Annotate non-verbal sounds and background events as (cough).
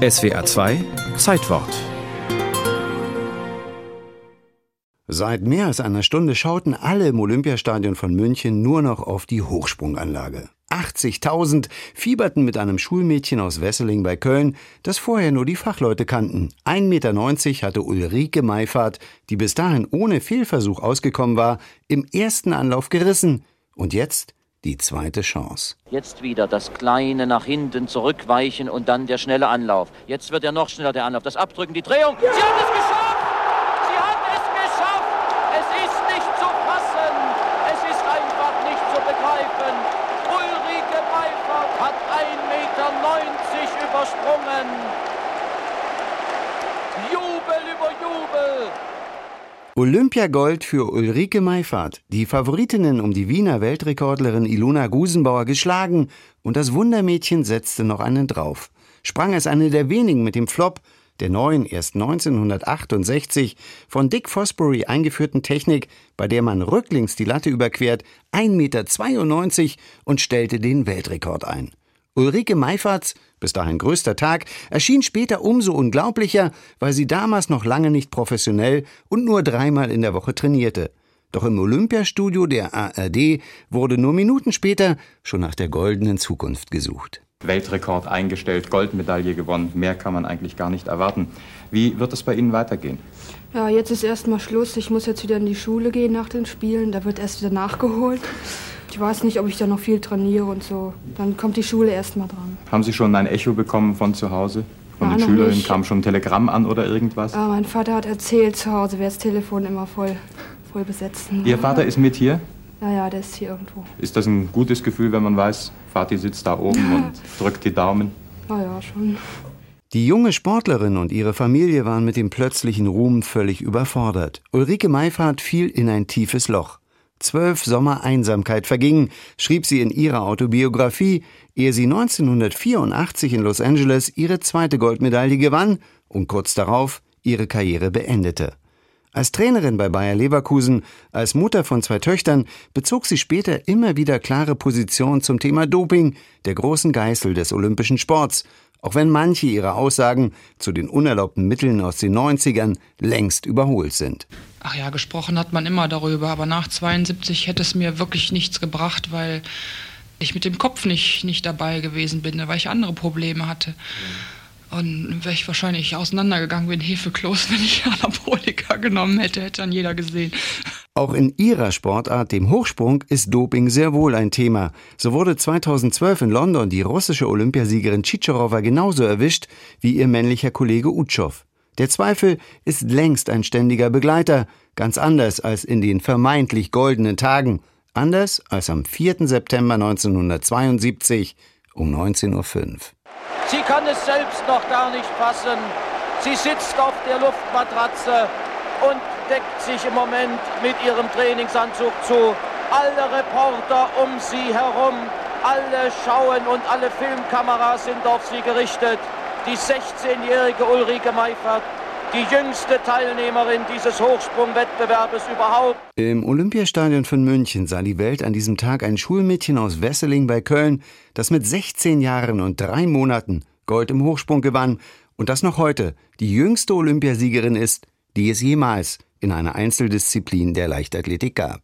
SWA 2 Zeitwort Seit mehr als einer Stunde schauten alle im Olympiastadion von München nur noch auf die Hochsprunganlage. 80.000 fieberten mit einem Schulmädchen aus Wesseling bei Köln, das vorher nur die Fachleute kannten. 1,90 Meter hatte Ulrike Meifert, die bis dahin ohne Fehlversuch ausgekommen war, im ersten Anlauf gerissen. Und jetzt die zweite Chance. Jetzt wieder das kleine nach hinten zurückweichen und dann der schnelle Anlauf. Jetzt wird er noch schneller der Anlauf. Das Abdrücken, die Drehung. Sie hat es geschafft! Sie hat es geschafft! Es ist nicht zu fassen! Es ist einfach nicht zu begreifen! Ulrike Meifert hat 1,90 Meter übersprungen! Jubel über Jubel! Olympiagold für Ulrike Meifert, die Favoritinnen um die Wiener Weltrekordlerin Ilona Gusenbauer geschlagen und das Wundermädchen setzte noch einen drauf. Sprang es eine der wenigen mit dem Flop, der neuen, erst 1968 von Dick Fosbury eingeführten Technik, bei der man rücklings die Latte überquert, 1,92 Meter und stellte den Weltrekord ein. Ulrike Meiferts, bis dahin größter Tag, erschien später umso unglaublicher, weil sie damals noch lange nicht professionell und nur dreimal in der Woche trainierte. Doch im Olympiastudio der ARD wurde nur Minuten später schon nach der goldenen Zukunft gesucht. Weltrekord eingestellt, Goldmedaille gewonnen. Mehr kann man eigentlich gar nicht erwarten. Wie wird es bei Ihnen weitergehen? Ja, jetzt ist erstmal Schluss. Ich muss jetzt wieder in die Schule gehen nach den Spielen. Da wird erst wieder nachgeholt. Ich weiß nicht, ob ich da noch viel trainiere und so. Dann kommt die Schule erst mal dran. Haben Sie schon ein Echo bekommen von zu Hause? Von Ja, den Schülerinnen kam schon ein Telegramm an oder irgendwas? Ah, mein Vater hat erzählt, zu Hause wäre das Telefon immer voll, voll besetzt. Ihr Vater ist mit hier? Ja, ja, der ist hier irgendwo. Ist das ein gutes Gefühl, wenn man weiß, Vati sitzt da oben (laughs) und drückt die Daumen? Na ja, schon. Die junge Sportlerin und ihre Familie waren mit dem plötzlichen Ruhm völlig überfordert. Ulrike Meifert fiel in ein tiefes Loch. Zwölf Sommer Einsamkeit vergingen, schrieb sie in ihrer Autobiografie, ehe sie 1984 in Los Angeles ihre zweite Goldmedaille gewann und kurz darauf ihre Karriere beendete. Als Trainerin bei Bayer Leverkusen, als Mutter von zwei Töchtern, bezog sie später immer wieder klare Position zum Thema Doping, der großen Geißel des olympischen Sports, auch wenn manche ihrer Aussagen zu den unerlaubten Mitteln aus den 90ern längst überholt sind. Ach ja, gesprochen hat man immer darüber, aber nach 72 hätte es mir wirklich nichts gebracht, weil ich mit dem Kopf nicht, nicht dabei gewesen bin, weil ich andere Probleme hatte. Und wäre ich wahrscheinlich auseinandergegangen wie ein Hefekloß, (laughs) wenn ich Anabolika genommen hätte, hätte dann jeder gesehen. Auch in ihrer Sportart, dem Hochsprung, ist Doping sehr wohl ein Thema. So wurde 2012 in London die russische Olympiasiegerin Tschitscherowa genauso erwischt wie ihr männlicher Kollege Utschow. Der Zweifel ist längst ein ständiger Begleiter, ganz anders als in den vermeintlich goldenen Tagen, anders als am 4. September 1972 um 19.05 Uhr. Sie kann es selbst noch gar nicht fassen. Sie sitzt auf der Luftmatratze und deckt sich im Moment mit ihrem Trainingsanzug zu. Alle Reporter um sie herum, alle schauen und alle Filmkameras sind auf sie gerichtet. Die 16-jährige Ulrike Meifert, die jüngste Teilnehmerin dieses Hochsprungwettbewerbes überhaupt. Im Olympiastadion von München sah die Welt an diesem Tag ein Schulmädchen aus Wesseling bei Köln, das mit 16 Jahren und drei Monaten Gold im Hochsprung gewann und das noch heute die jüngste Olympiasiegerin ist, die es jemals in einer Einzeldisziplin der Leichtathletik gab.